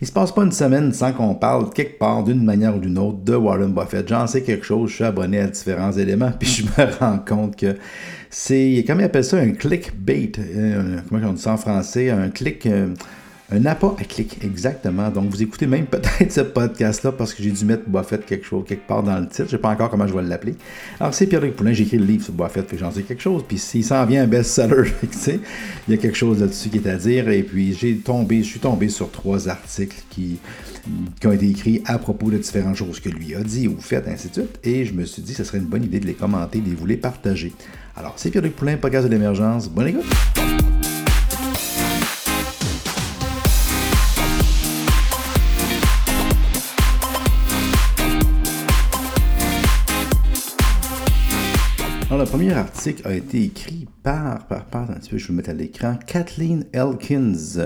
Il se passe pas une semaine sans qu'on parle quelque part, d'une manière ou d'une autre, de Warren Buffett. J'en sais quelque chose, je suis abonné à différents éléments, puis je me rends compte que c'est, comment ils appellent ça, un clickbait. Euh, comment on dit ça en français? Un click... Euh, un appât à clic, exactement. Donc, vous écoutez même peut-être ce podcast-là parce que j'ai dû mettre Buffett quelque chose, quelque part dans le titre. Je ne sais pas encore comment je vais l'appeler. Alors, c'est Pierre-Luc Poulin. J'ai écrit le livre sur Buffett, fait j'en sais quelque chose. Puis, s'il s'en vient un best-seller, il y a quelque chose là-dessus qui est à dire. Et puis, j'ai tombé, je suis tombé sur trois articles qui, qui ont été écrits à propos de différentes choses que lui a dit ou fait, ainsi de suite. Et je me suis dit, ce serait une bonne idée de les commenter, de vous les partager. Alors, c'est Pierre-Luc Poulin, podcast de l'émergence. Bonne écoute! Premier article a été écrit par, par, par un petit peu, je vais le mettre à l'écran, Kathleen Elkins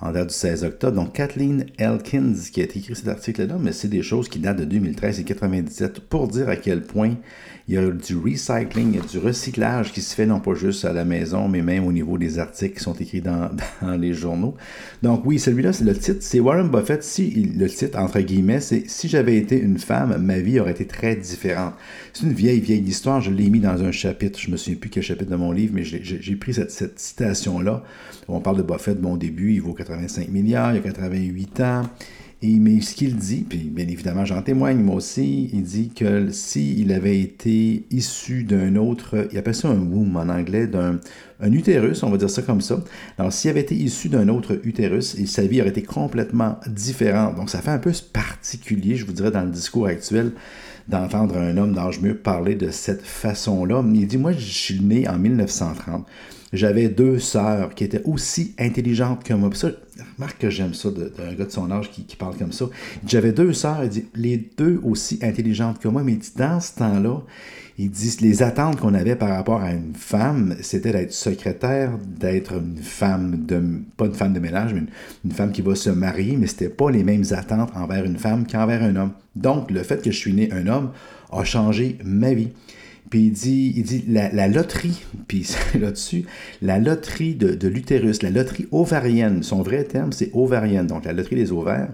en date du 16 octobre. Donc, Kathleen Elkins qui a écrit cet article-là, mais c'est des choses qui datent de 2013 et 97 pour dire à quel point il y a du recycling, il y a du recyclage qui se fait non pas juste à la maison, mais même au niveau des articles qui sont écrits dans, les journaux. Donc oui, celui-là, c'est le titre. C'est Warren Buffett. Si le titre, entre guillemets, c'est Si j'avais été une femme, ma vie aurait été très différente. C'est une vieille, vieille histoire. Je l'ai mis dans un chapitre. Je me souviens plus quel chapitre de mon livre, mais j'ai pris cette, cette citation-là. On parle de Buffett, bon, début, il vaut 85 milliards, il y a 88 ans. Et, mais ce qu'il dit, puis bien évidemment j'en témoigne moi aussi, il dit que s'il avait été issu d'un autre, il appelle ça un womb en anglais, d'un un utérus, on va dire ça comme ça. Alors s'il avait été issu d'un autre utérus, sa vie aurait été complètement différente. Donc ça fait un peu particulier, je vous dirais, dans le discours actuel d'entendre un homme d'âge mûr parler de cette façon-là. Il dit, moi je suis né en 1930 j'avais deux sœurs qui étaient aussi intelligentes que moi. ça, remarque que j'aime ça d'un gars de son âge qui, parle comme ça. J'avais deux sœurs, il dit, les deux aussi intelligentes que moi, mais dans ce temps-là, il dit, les attentes qu'on avait par rapport à une femme, c'était d'être secrétaire, d'être une femme de, pas une femme de ménage, mais une, femme qui va se marier, mais c'était pas les mêmes attentes envers une femme qu'envers un homme. Donc, le fait que je suis né un homme a changé ma vie. Puis il dit, il dit la, loterie, puis là-dessus, la loterie de, l'utérus, la loterie ovarienne, son vrai terme, c'est ovarienne, donc la loterie des ovaires.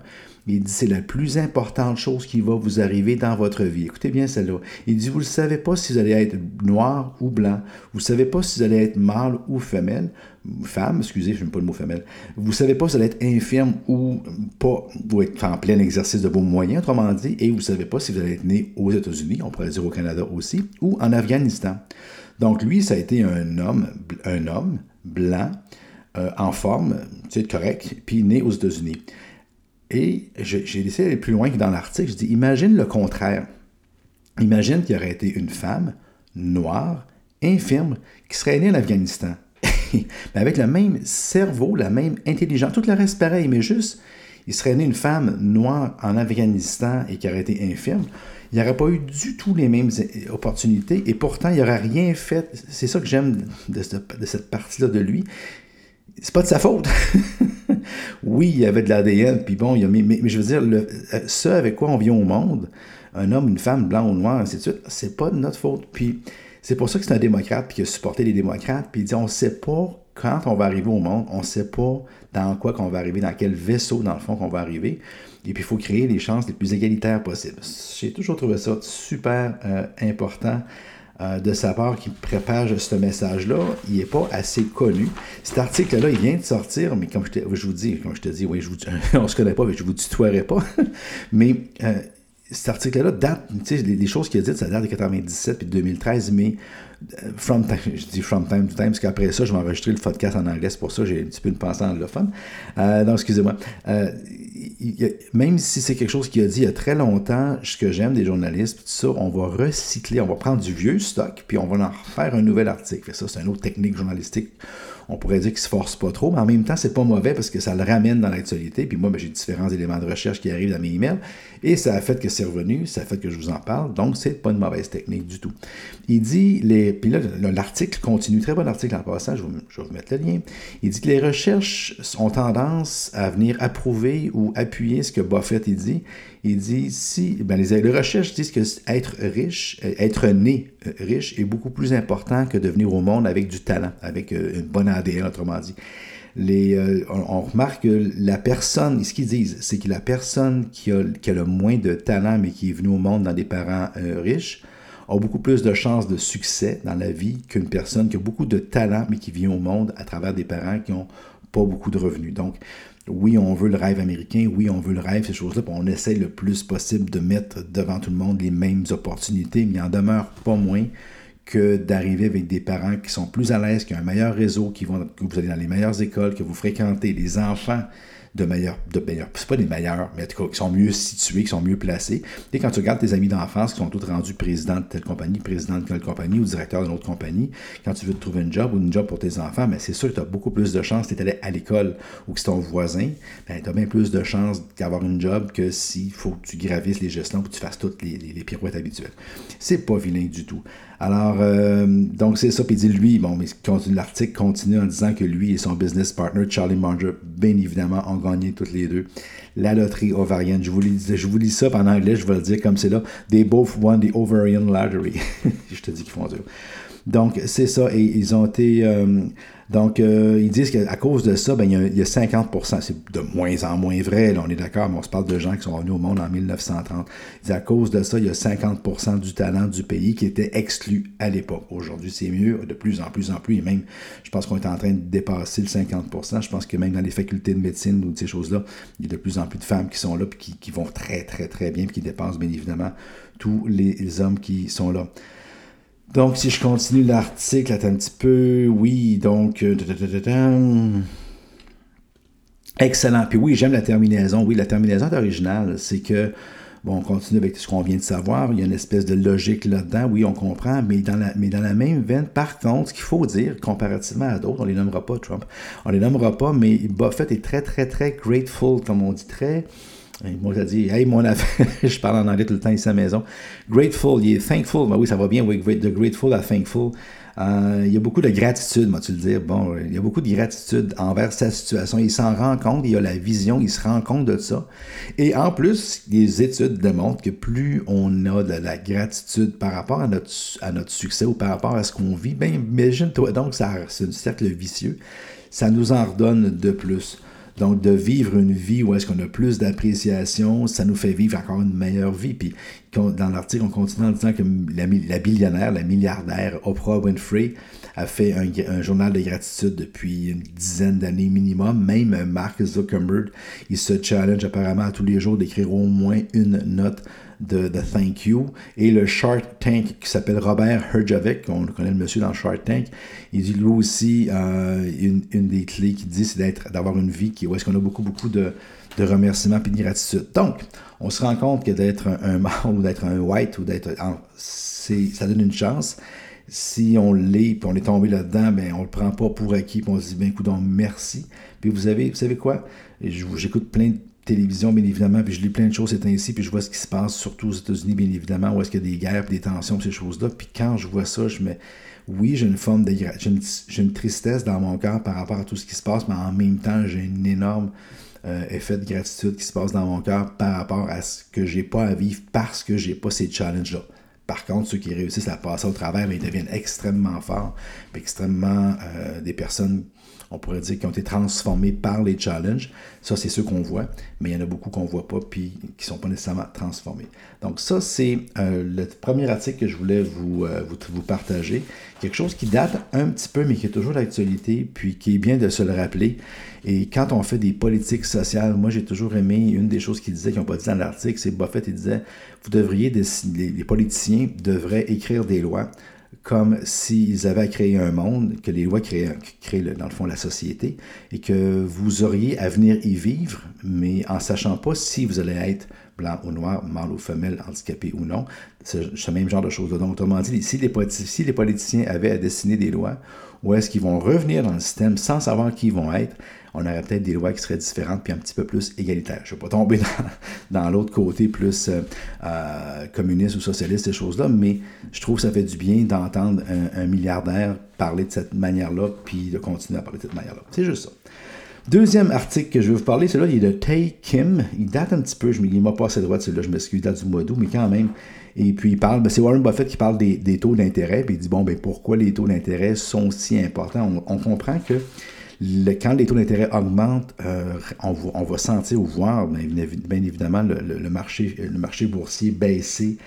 Il dit c'est la plus importante chose qui va vous arriver dans votre vie. Écoutez bien celle-là. Il dit vous ne savez pas si vous allez être noir ou blanc. Vous ne savez pas si vous allez être mâle ou femelle. Femme, excusez, je n'aime pas le mot femelle. Vous ne savez pas si vous allez être infirme ou pas, vous êtes en plein exercice de vos moyens, autrement dit, et vous ne savez pas si vous allez être né aux États-Unis, on pourrait dire au Canada aussi, ou en Afghanistan. Donc lui, ça a été un homme, un homme blanc, euh, en forme, c'est correct, puis né aux États-Unis. Et j'ai décidé d'aller plus loin que dans l'article. Je dis, imagine le contraire. Imagine qu'il y aurait été une femme noire, infirme, qui serait née en Afghanistan. mais avec le même cerveau, la même intelligence, tout le reste pareil, mais juste, il serait né une femme noire en Afghanistan et qui aurait été infirme. Il n'y aurait pas eu du tout les mêmes opportunités et pourtant, il n'aurait rien fait. C'est ça que j'aime de cette partie-là de lui. C'est pas de sa faute. oui, il y avait de l'ADN, puis bon, il y a, mais, mais, je veux dire, le, euh, ce avec quoi on vient au monde, un homme, une femme, blanc ou noir, ainsi de suite, c'est pas de notre faute. Puis c'est pour ça que c'est un démocrate, puis qu'il a supporté les démocrates, puis il dit on sait pas quand on va arriver au monde, on sait pas dans quoi qu'on va arriver, dans quel vaisseau, dans le fond, qu'on va arriver. Et puis, il faut créer les chances les plus égalitaires possibles. J'ai toujours trouvé ça super euh, important euh, de sa part qui prépare ce message-là, il n'est pas assez connu. Cet article-là, il vient de sortir, mais comme je, vous dis, comme je te dis, oui, je vous, on ne se connaît pas, mais je ne vous tutoierai pas. mais euh, cet article-là date, tu sais, les, choses qu'il a dites, ça date de 97 puis 2013, mais euh, from time, je dis from time to time, parce qu'après ça, je vais enregistrer le podcast en anglais, c'est pour ça que j'ai un petit peu une pensée anglophone. Euh, donc, excusez-moi. Même si c'est quelque chose qu'il a dit il y a très longtemps, ce que j'aime des journalistes, ça, on va recycler, on va prendre du vieux stock, puis on va en refaire un nouvel article. ça, c'est une autre technique journalistique on pourrait dire qu'il se force pas trop, mais en même temps, c'est pas mauvais parce que ça le ramène dans l'actualité. Puis moi, ben, j'ai différents éléments de recherche qui arrivent dans mes emails et ça a fait que c'est revenu, ça a fait que je vous en parle. Donc, c'est pas une mauvaise technique du tout. Il dit, les, puis là, l'article continue, très bon article en passant, je vais, je vais vous mettre le lien. Il dit que les recherches ont tendance à venir approuver ou appuyer ce que Buffett il dit. Il dit si ben les, recherches disent que être riche, euh, être né euh, riche est beaucoup plus important que de venir au monde avec du talent, avec euh, une bonne ADN, autrement dit. on, remarque que la personne, ce qu'ils disent, c'est que la personne qui a, le moins de talent, mais qui est venue au monde dans des parents riches, a beaucoup plus de chances de succès dans la vie qu'une personne qui a beaucoup de talent, mais qui vient au monde à travers des parents qui n'ont pas beaucoup de revenus. Donc, oui, on veut le rêve américain, oui, on veut le rêve, ces choses-là, on essaie le plus possible de mettre devant tout le monde les mêmes opportunités, mais il en demeure pas moins que d'arriver avec des parents qui sont plus à l'aise, qui ont un meilleur réseau, qui vont, que vous allez dans les meilleures écoles, que vous fréquentez, les enfants de meilleurs, c'est pas des meilleurs, mais en tout cas, qui sont mieux situés, qui sont mieux placés. Et quand tu regardes tes amis d'enfance qui sont tous rendus président de telle compagnie, président de telle compagnie ou directeur d'une autre compagnie, quand tu veux te trouver un job ou une job pour tes enfants, mais ben, c'est sûr que tu as beaucoup plus de chances tu allé à l'école ou que c'est ton voisin, ben, tu as bien plus de chances d'avoir une job que s'il faut que tu gravisses les gestions, que tu fasses toutes les, les, pirouettes habituelles. C'est pas vilain du tout. Alors, euh, donc c'est ça. Puis dit lui, bon, mais l'article continue en disant que lui et son business partner, Charlie Munger, bien évidemment, ont gagné toutes les deux la loterie ovarienne. Je vous lis, je vous lis ça en anglais, je vais le dire comme c'est là. They both won the ovarian lottery. je te dis qu'ils font dur. Donc, c'est ça. Et ils ont été. Euh, donc, euh, ils disent qu'à cause de ça, ben, il, y a, 50% C'est de moins en moins vrai, là, on est d'accord, mais on se parle de gens qui sont venus au monde en 1930. Ils disent à cause de ça, il y a 50% du talent du pays qui était exclu à l'époque. Aujourd'hui, c'est mieux, de plus en plus en plus, et même, je pense qu'on est en train de dépasser le 50% Je pense que même dans les facultés de médecine ou ces choses-là, il y a de plus en plus de femmes qui sont là, puis qui, vont très, très, très bien, puis qui dépassent bien évidemment tous les hommes qui sont là. Donc, si je continue l'article, attends un petit peu. Oui, donc. Euh, Excellent. Puis oui, j'aime la terminaison. Oui, la terminaison est originale. C'est que, bon, on continue avec ce qu'on vient de savoir. Il y a une espèce de logique là-dedans. Oui, on comprend. Mais dans la, mais dans la même veine, par contre, ce qu'il faut dire, comparativement à d'autres, on les nommera pas, Trump. On les nommera pas, mais Buffett est très, très, très grateful, comme on dit, très moi, j'ai dit, hey, mon affaire, je parle en anglais tout le temps ici à la maison. Grateful, il est thankful. Ben oui, ça va bien, oui, de grateful à thankful. Euh, il y a beaucoup de gratitude, moi, tu le dire. Bon, il y a beaucoup de gratitude envers sa situation. Il s'en rend compte, il a la vision, il se rend compte de ça. Et en plus, les études démontrent que plus on a de la gratitude par rapport à notre, succès ou par rapport à ce qu'on vit, ben imagine-toi donc, c'est un cercle vicieux. Ça nous en redonne de plus. Donc, de vivre une vie où est-ce qu'on a plus d'appréciation, ça nous fait vivre encore une meilleure vie. Puis, dans l'article, on continue en disant que la, la billionnaire, la milliardaire Oprah Winfrey a fait un, journal de gratitude depuis une dizaine d'années minimum. Même Mark Zuckerberg, il se challenge apparemment à tous les jours d'écrire au moins une note de, Thank You. Et le Shark Tank qui s'appelle Robert Herjavec, on connaît le monsieur dans Shark Tank, il dit lui aussi, euh, une, des clés qu'il dit, c'est d'être, d'avoir une vie où est-ce qu'on a beaucoup, beaucoup de, de remerciements et de gratitude. Donc, on se rend compte que d'être un, mâle ou d'être un white ou d'être. ça donne une chance. Si on l'est, puis on est tombé là-dedans, ben, on le prend pas pour acquis, puis on se dit, ben, écoute, merci. Puis vous, avez, vous savez quoi? J'écoute plein de télévision, bien évidemment, puis je lis plein de choses ces temps-ci, puis je vois ce qui se passe, surtout aux États-Unis, bien évidemment, où est-ce qu'il y a des guerres, puis des tensions, ces choses-là. Puis quand je vois ça, je me. Oui, j'ai une forme de. J'ai une, tristesse dans mon cœur par rapport à tout ce qui se passe, mais en même temps, j'ai un énorme euh, effet de gratitude qui se passe dans mon cœur par rapport à ce que j'ai pas à vivre parce que j'ai pas ces challenges-là. Par contre, ceux qui réussissent à passer au travers, ils deviennent extrêmement forts, extrêmement euh, des personnes on pourrait dire, qui ont été transformés par les challenges. Ça, c'est ceux qu'on voit, mais il y en a beaucoup qu'on ne voit pas, puis qui ne sont pas nécessairement transformés. Donc ça, c'est euh, le premier article que je voulais vous, euh, vous, partager. Quelque chose qui date un petit peu, mais qui est toujours d'actualité, puis qui est bien de se le rappeler. Et quand on fait des politiques sociales, moi j'ai toujours aimé, une des choses qu'il disait, qu'ils n'ont pas dit dans l'article, c'est Buffett, il disait, vous devriez, les politiciens devraient écrire des lois comme s'ils avaient à créer un monde, que les lois créent, créent, dans le fond la société, et que vous auriez à venir y vivre, mais en sachant pas si vous allez être blanc ou noir, mâle ou femelle, handicapé ou non. C'est ce même genre de choses-là. Donc, autrement dit, si les, si les politiciens avaient à dessiner des lois, où est-ce qu'ils vont revenir dans le système sans savoir qui ils vont être, on aurait peut-être des lois qui seraient différentes puis un petit peu plus égalitaires. Je ne vais pas tomber dans, l'autre côté plus euh, euh, communiste ou socialiste, ces choses-là, mais je trouve que ça fait du bien d'entendre un, milliardaire parler de cette manière-là puis de continuer à parler de cette manière-là. C'est juste ça. Deuxième article que je vais vous parler, celui-là, il est de Tay Kim. Il date un petit peu, je, il m'a pas assez droit celui-là, je m'excuse, il date du mois d'août, mais quand même. Et puis il parle, ben, c'est Warren Buffett qui parle des, taux d'intérêt, puis il dit, bon, ben pourquoi les taux d'intérêt sont si importants? on comprend que quand les taux d'intérêt augmentent, euh, on, on, va, sentir ou voir, bien, évidemment, le, marché, le marché boursier baisser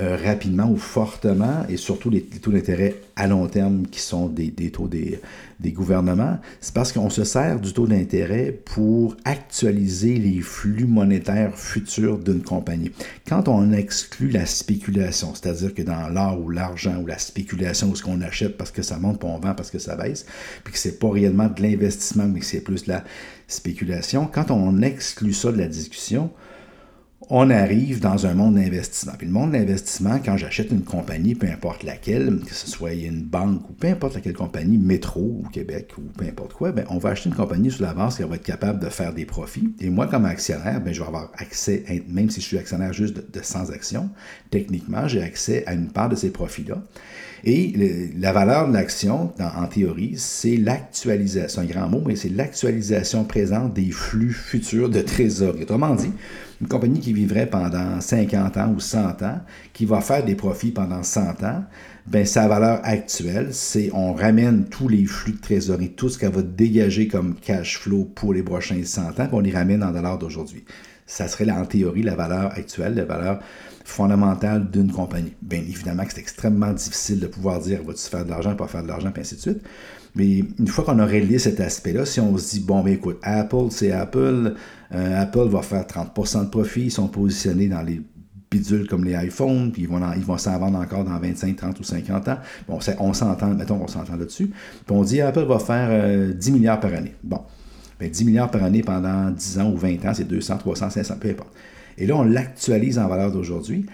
euh, rapidement ou fortement, et surtout les, taux d'intérêt à long terme qui sont des, taux des, des gouvernements, c'est parce qu'on se sert du taux d'intérêt pour actualiser les flux monétaires futurs d'une compagnie. Quand on exclut la spéculation, c'est-à-dire que dans l'or ou l'argent ou la spéculation, où ce qu'on achète parce que ça monte, puis on vend parce que ça baisse, puis que c'est pas réellement de l'investissement, mais que c'est plus de la spéculation, quand on exclut ça de la discussion, on arrive dans un monde d'investissement. Puis le monde d'investissement, quand j'achète une compagnie, peu importe laquelle, que ce soit une banque ou peu importe laquelle compagnie, métro ou Québec ou peu importe quoi, ben, on va acheter une compagnie sous la base qui va être capable de faire des profits. Et moi, comme actionnaire, ben, je vais avoir accès, même si je suis actionnaire juste de, de 100 actions, techniquement, j'ai accès à une part de ces profits-là. Et la valeur de l'action, en théorie, c'est l'actualisation, un grand mot, mais c'est l'actualisation présente des flux futurs de trésorerie. Autrement dit, une compagnie qui vivrait pendant 50 ans ou 100 ans, qui va faire des profits pendant 100 ans, ben, sa valeur actuelle, c'est on ramène tous les flux de trésorerie, tout ce qu'elle va dégager comme cash flow pour les prochains 100 ans, puis on les ramène en dollars d'aujourd'hui. Ça serait en théorie la valeur actuelle, la valeur fondamentale d'une compagnie. Bien évidemment que c'est extrêmement difficile de pouvoir dire vas-tu faire de l'argent, pas faire de l'argent, puis ainsi de suite. Mais une fois qu'on a réglé cet aspect-là, si on se dit, bon, ben écoute, Apple, c'est Apple, euh, Apple va faire 30% de profit, ils sont positionnés dans les bidules comme les iPhones, puis ils vont, vont s'en vendre encore dans 25, 30 ou 50 ans. Bon, on s'entend, mettons qu'on s'entend là-dessus. Puis on dit, Apple va faire 10 euh, milliards par année. Bon, ben 10 milliards par année pendant 10 ans ou 20 ans, c'est 200, 300, 500, peu importe. Et là, on l'actualise en valeur d'aujourd'hui.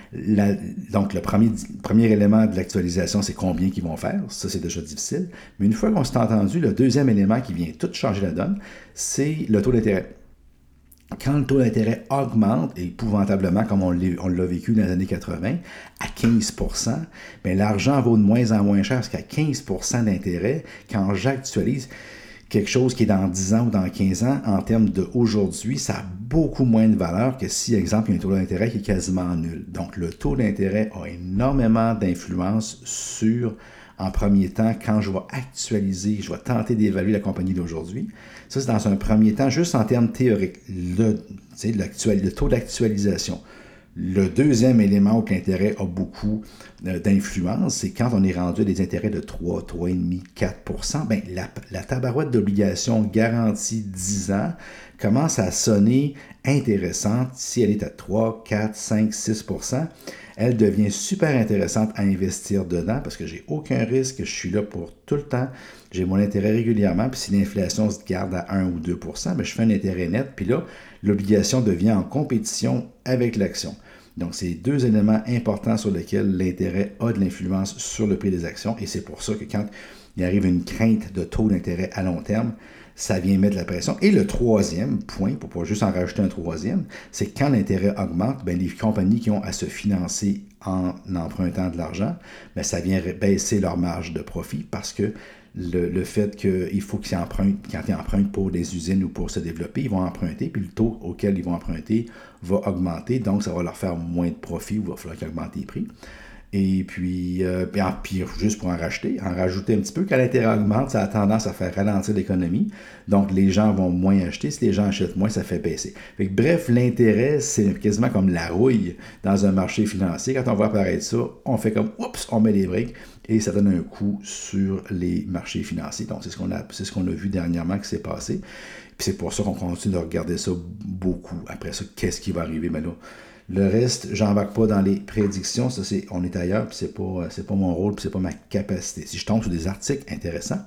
Donc, le premier, élément de l'actualisation, c'est combien qu'ils vont faire. Ça, c'est déjà difficile. Mais une fois qu'on s'est entendu, le deuxième élément qui vient tout changer la donne, c'est le taux d'intérêt. Quand le taux d'intérêt augmente, épouvantablement comme on l'a vécu dans les années 80, à 15 bien, l'argent vaut de moins en moins cher parce qu'à 15% d'intérêt, quand j'actualise, quelque chose qui est dans 10 ans ou dans 15 ans, en termes d'aujourd'hui, ça a beaucoup moins de valeur que si, exemple, il y a un taux d'intérêt qui est quasiment nul. Donc, le taux d'intérêt a énormément d'influence sur, en premier temps, quand je vais actualiser, je vais tenter d'évaluer la compagnie d'aujourd'hui. Ça, c'est dans un premier temps, juste en termes théoriques, le, le taux d'actualisation. Le deuxième élément où l'intérêt a beaucoup euh, d'influence, c'est quand on est rendu à des intérêts de 3, 3,5, 4% ben, la, la tabarouette d'obligation garantie 10 ans commence à sonner intéressante si elle est à 3, 4, 5, 6 elle devient super intéressante à investir dedans parce que j'ai aucun risque, je suis là pour tout le temps, j'ai mon intérêt régulièrement, puis si l'inflation se garde à 1 ou 2% ben, je fais un intérêt net, puis là, l'obligation devient en compétition avec l'action. Donc, c'est deux éléments importants sur lesquels l'intérêt a de l'influence sur le prix des actions, et c'est pour ça que quand il arrive une crainte de taux d'intérêt à long terme, ça vient mettre la pression. Et le troisième point, pour pas juste en rajouter un troisième, c'est quand l'intérêt augmente, bien, les compagnies qui ont à se financer en empruntant de l'argent, bien, ça vient baisser leur marge de profit parce que le, fait qu'il faut qu'ils empruntent, quand ils empruntent pour des usines ou pour se développer, ils vont emprunter, puis le taux auquel ils vont emprunter va augmenter, donc ça va leur faire moins de profit ou il va falloir qu'ils augmentent les prix. Et puis, euh, puis, juste pour en racheter, en rajouter un petit peu, quand l'intérêt augmente, ça a tendance à faire ralentir l'économie. Donc, les gens vont moins acheter. Si les gens achètent moins, ça fait baisser. bref, l'intérêt, c'est quasiment comme la rouille dans un marché financier. Quand on voit apparaître ça, on fait comme, oups, on met les briques et ça donne un coup sur les marchés financiers. Donc, c'est ce qu'on a, ce qu'on a vu dernièrement qui s'est passé. Puis c'est pour ça qu'on continue de regarder ça beaucoup. Après ça, qu'est-ce qui va arriver? Mais le reste, j'embarque pas dans les prédictions. Ça, c'est, on est ailleurs, puis c'est pas, euh, c'est pas mon rôle, puis c'est pas ma capacité. Si je tombe sur des articles intéressants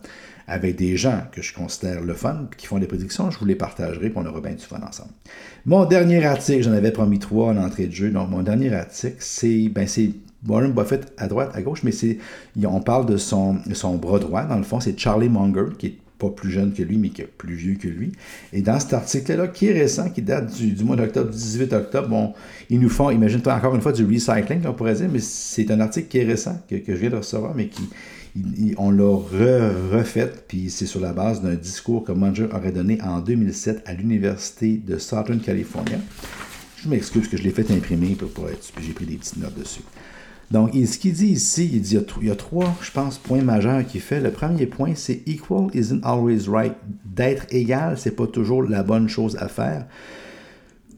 avec des gens que je considère le fun, qui font des prédictions, je vous les partagerai, puis on aura bien du fun ensemble. Mon dernier article, j'en avais promis trois en entrée de jeu. Donc, mon dernier article, c'est, ben, c'est Warren Buffett à droite, à gauche, mais c'est, on parle de son, son bras droit. Dans le fond, c'est Charlie Munger, qui est pas plus jeune que lui, mais qui est plus vieux que lui. Et dans cet article-là, qui est récent, qui date du, mois d'octobre, du 18 octobre, bon, ils nous font, imagine-toi encore une fois, du recycling, on pourrait dire, mais c'est un article qui est récent, que, je viens de recevoir, mais qui, on l'a refait, puis c'est sur la base d'un discours que Munger aurait donné en 2007 à l'Université de Southern California. Je m'excuse que je l'ai fait imprimer pour, pour être, j'ai pris des petites notes dessus. Donc, ce qu'il dit ici, il dit y, a, trois, je pense, points majeurs qu'il fait. Le premier point, c'est equal isn't always right. D'être égal, c'est pas toujours la bonne chose à faire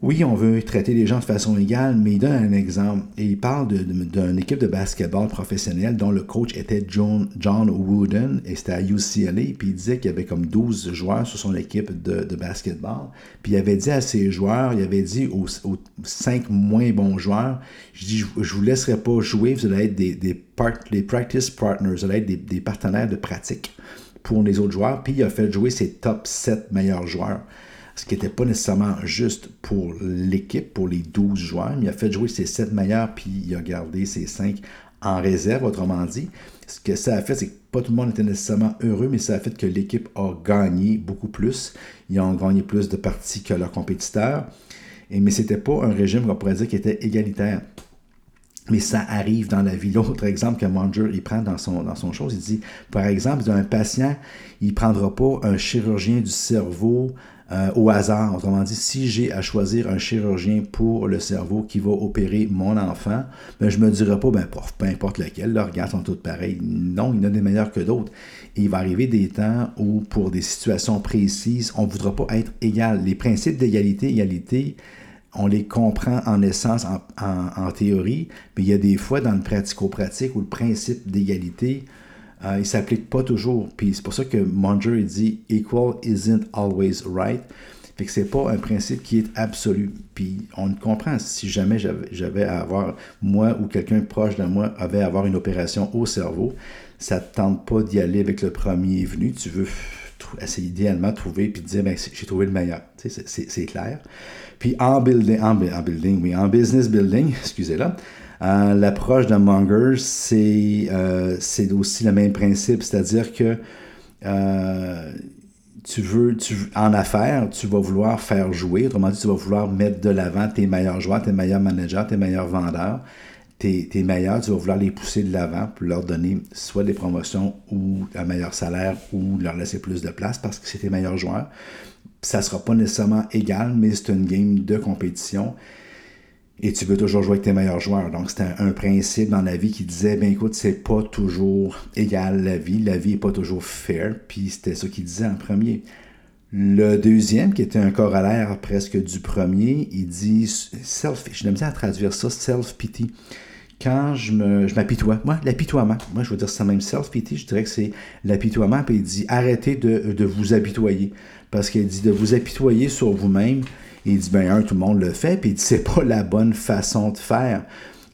oui, on veut traiter les gens de façon égale, mais il donne un exemple. Il parle d'une équipe de basketball professionnelle dont le coach était John, Wooden et c'était à UCLA. Puis il disait qu'il y avait comme 12 joueurs sur son équipe de, basketball. Puis il avait dit à ses joueurs, il avait dit aux, aux 5 moins bons joueurs, je dis, je vous laisserai pas jouer, vous allez être des, practice partners, vous allez être des, des partenaires de pratique pour les autres joueurs. Puis il a fait jouer ses top 7 meilleurs joueurs ce qui n'était pas nécessairement juste pour l'équipe, pour les 12 joueurs, il a fait jouer ses 7 meilleurs, puis il a gardé ses 5 en réserve, autrement dit. Ce que ça a fait, c'est que pas tout le monde était nécessairement heureux, mais ça a fait que l'équipe a gagné beaucoup plus. Ils ont gagné plus de parties que leurs compétiteurs. Et, mais ce n'était pas un régime, qu'on pourrait dire, qui était égalitaire. Mais ça arrive dans la vie. L'autre exemple que Manger il prend dans son, dans son chose, il dit, par exemple, un patient, il ne prendra pas un chirurgien du cerveau euh, au hasard. Autrement dit, si j'ai à choisir un chirurgien pour le cerveau qui va opérer mon enfant, ben, je ne me dirai pas, ben, peu importe lequel, leurs regards sont tous pareils. Non, il y en a des meilleurs que d'autres. Il va arriver des temps où, pour des situations précises, on ne voudra pas être égal. Les principes d'égalité, égalité, on les comprend en essence, en, théorie, mais il y a des fois dans le pratico-pratique où le principe d'égalité, euh, il s'applique pas toujours. Puis c'est pour ça que Monger dit Equal isn't always right. Fait que c'est pas un principe qui est absolu. Puis on comprend si jamais j'avais à avoir, moi ou quelqu'un proche de moi avait à avoir une opération au cerveau, ça ne tente pas d'y aller avec le premier venu. Tu veux essayer idéalement trouver puis dire ben, j'ai trouvé le meilleur. c'est clair. Puis en building, en, building, oui, en business building, excusez-la, euh, l'approche de Munger, euh, c'est aussi le même principe, c'est-à-dire que euh, tu veux, tu, en affaires, tu vas vouloir faire jouer, autrement dit, tu vas vouloir mettre de l'avant tes meilleurs joueurs, tes meilleurs managers, tes meilleurs vendeurs, tes, tes meilleurs, tu vas vouloir les pousser de l'avant pour leur donner soit des promotions ou un meilleur salaire ou leur laisser plus de place parce que c'est tes meilleurs joueurs. Ça ne sera pas nécessairement égal, mais c'est une game de compétition et tu veux toujours jouer avec tes meilleurs joueurs. Donc, c'était un, principe dans la vie qui disait, ben écoute, c'est pas toujours égal la vie, la vie est pas toujours fair, puis c'était ça qu'il disait en premier. Le deuxième, qui était un corollaire presque du premier, il dit self, je bien à traduire ça, self-pity. Quand je m'apitoie, moi, l'apitoiement, moi je veux dire ça même self-pity, je dirais que c'est l'apitoiement, puis il dit arrêtez de, de vous apitoyer. Parce qu'il dit de vous apitoyer sur vous-même, il dit, ben un, tout le monde le fait, puis il dit, c'est pas la bonne façon de faire.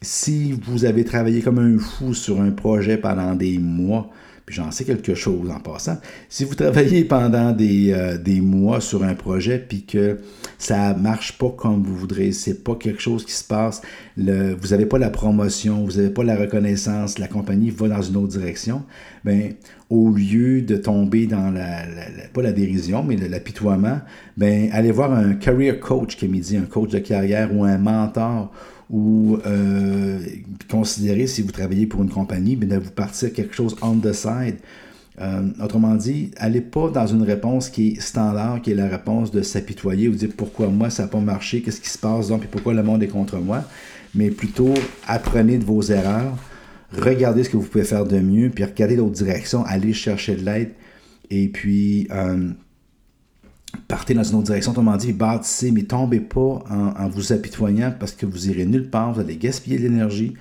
Si vous avez travaillé comme un fou sur un projet pendant des mois, puis j'en sais quelque chose en passant. Si vous travaillez pendant des, euh, des mois sur un projet, puis que ça marche pas comme vous voudrez, c'est pas quelque chose qui se passe, vous n'avez pas la promotion, vous n'avez pas la reconnaissance, la compagnie va dans une autre direction, ben au lieu de tomber dans la, pas la dérision, mais l'apitoiement, ben allez voir un career coach, comme il dit, un coach de carrière ou un mentor ou euh, considérer si vous travaillez pour une compagnie, de vous partir quelque chose on the side. Euh, autrement dit, allez pas dans une réponse qui est standard, qui est la réponse de s'apitoyer ou dire pourquoi moi ça n'a pas marché, qu'est-ce qui se passe donc, et pourquoi le monde est contre moi, mais plutôt apprenez de vos erreurs, regardez ce que vous pouvez faire de mieux, puis regardez l'autre direction, allez chercher de l'aide, et puis euh, partez dans une autre direction. Autrement dit, bâtissez, mais tombez pas en, vous apitoyant parce que vous irez nulle part, vous allez gaspiller de l'énergie.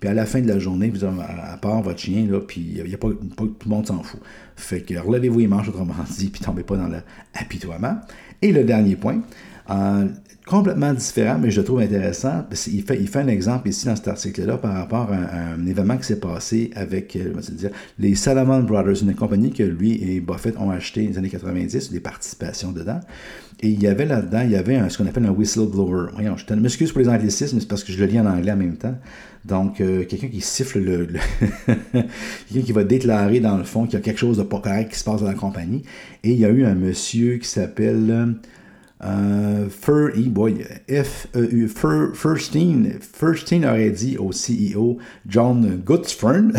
Puis à la fin de la journée, vous avez, à part votre chien, là, puis y a pas, tout le monde s'en fout. Fait que relevez-vous les manches, autrement dit, puis tombez pas dans l'apitoiement. Et le dernier point, euh, complètement différent, mais je le trouve intéressant. Il fait, il fait un exemple ici dans cet article-là par rapport à, un événement qui s'est passé avec euh, les Salomon Brothers, une compagnie que lui et Buffett ont acheté dans les années 90, des participations dedans. Et il y avait là-dedans, il y avait ce qu'on appelle un whistleblower. Voyons, je m'excuse pour les anglicismes, mais c'est parce que je le lis en anglais en même temps. Donc, euh, quelqu'un qui siffle le. quelqu'un qui va déclarer dans le fond qu'il y a quelque chose de pas correct qui se passe dans la compagnie. Et il y a eu un monsieur qui s'appelle. Euh, Fur, boy, F, e aurait dit au CEO John Gutzfern,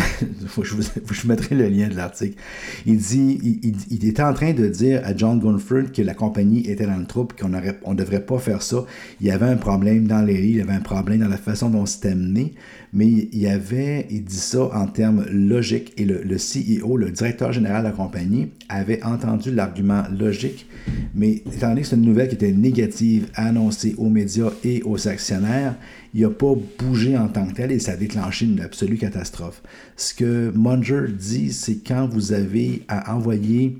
faut je, vous, je mettrai le lien de l'article, il dit, il, était en train de dire à John Gutzfern que la compagnie était dans le trouble, qu'on ne on devrait pas faire ça. Il y avait un problème dans les lits, il y avait un problème dans la façon dont c'était mené, mais il y avait, il dit ça en termes logiques, et le, le CEO, le directeur général de la compagnie, avait entendu l'argument logique, mais étant donné que c'est une nouvelle qui était négative annoncée aux médias et aux actionnaires, il n'a pas bougé en tant que tel et ça a déclenché une absolue catastrophe. Ce que Munger dit, c'est quand vous avez à envoyer,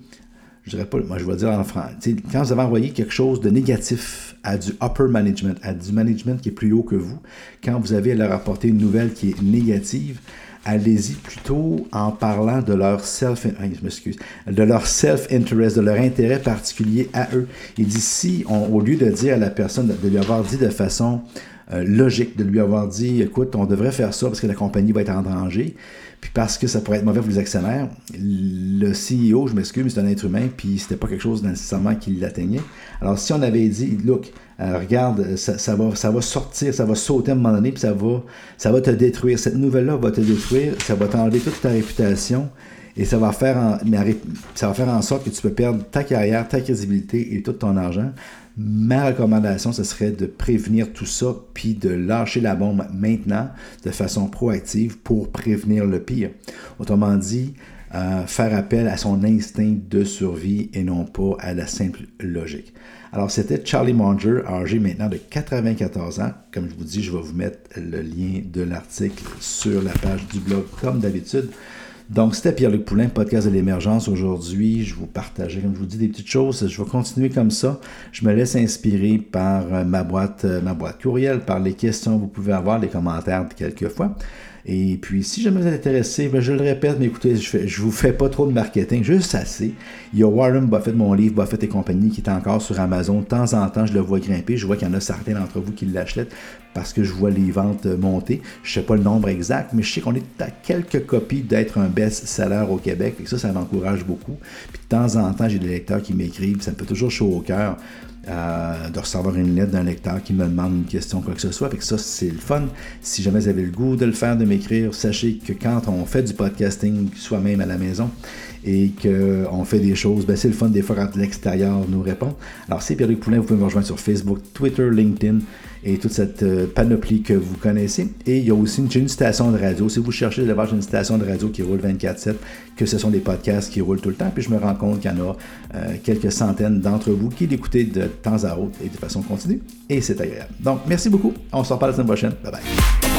je dirais pas, moi je vais dire en français, quand vous avez envoyé quelque chose de négatif à du upper management, à du management qui est plus haut que vous, quand vous avez à leur apporter une nouvelle qui est négative, allez-y plutôt en parlant de leur self, de leur self-interest, de leur intérêt particulier à eux. Dit si, au lieu de dire à la personne, de lui avoir dit de façon euh, logique, de lui avoir dit, écoute, on devrait faire ça parce que la compagnie va être en danger, puis parce que ça pourrait être mauvais pour les actionnaires, le CEO, je m'excuse, mais c'est un être humain, puis c'était pas quelque chose nécessairement qui l'atteignait. Alors si on avait dit, look, euh, regarde, ça, va, ça va sortir, ça va sauter à un moment donné, puis ça va, ça va te détruire. Cette nouvelle-là va te détruire, ça va t'enlever toute ta réputation, et ça va, faire en, ça va faire en sorte que tu peux perdre ta carrière, ta crédibilité et tout ton argent. Ma recommandation, ce serait de prévenir tout ça, puis de lâcher la bombe maintenant de façon proactive pour prévenir le pire. Autrement dit, euh, faire appel à son instinct de survie et non pas à la simple logique. Alors, c'était Charlie Munger, âgé maintenant de 94 ans. Comme je vous dis, je vais vous mettre le lien de l'article sur la page du blog, comme d'habitude. Donc, c'était Pierre-Luc Poulain, podcast de l'émergence. Aujourd'hui, je vous partageais, comme je vous dis, des petites choses. Je vais continuer comme ça. Je me laisse inspirer par euh, ma boîte, euh, ma boîte courriel, par les questions que vous pouvez avoir, les commentaires quelquefois. Et puis, si jamais vous êtes intéressé, ben, je le répète, mais écoutez, je ne vous fais pas trop de marketing, juste assez. Il y a Warren Buffett, mon livre, Buffett et compagnie, qui est encore sur Amazon. De temps en temps, je le vois grimper. Je vois qu'il y en a certains d'entre vous qui l'achètent parce que je vois les ventes monter. Je ne sais pas le nombre exact, mais je sais qu'on est à quelques copies d'être un best-seller au Québec. Et ça, ça m'encourage beaucoup. Puis de temps en temps, j'ai des lecteurs qui m'écrivent. Ça me fait toujours chaud au cœur. Euh, de recevoir une lettre d'un lecteur qui me demande une question, quoi que ce soit. Fait que ça, c'est le fun. Si jamais vous avez le goût de le faire, de m'écrire, sachez que quand on fait du podcasting soi-même à la maison et qu'on fait des choses, ben c'est le fun des fois quand l'extérieur nous répond. Alors, c'est Pierre-Luc Poulin, vous pouvez me rejoindre sur Facebook, Twitter, LinkedIn et toute cette euh, panoplie que vous connaissez. Et il y a aussi une, une station de radio. Si vous cherchez d'avoir une station de radio qui roule 24-7, que ce sont des podcasts qui roulent tout le temps, puis je me rends compte qu'il y en a euh, quelques centaines d'entre vous qui l'écoutez de temps à autre et de façon continue. Et c'est agréable. Donc, merci beaucoup. On se reparle la semaine prochaine. Bye bye.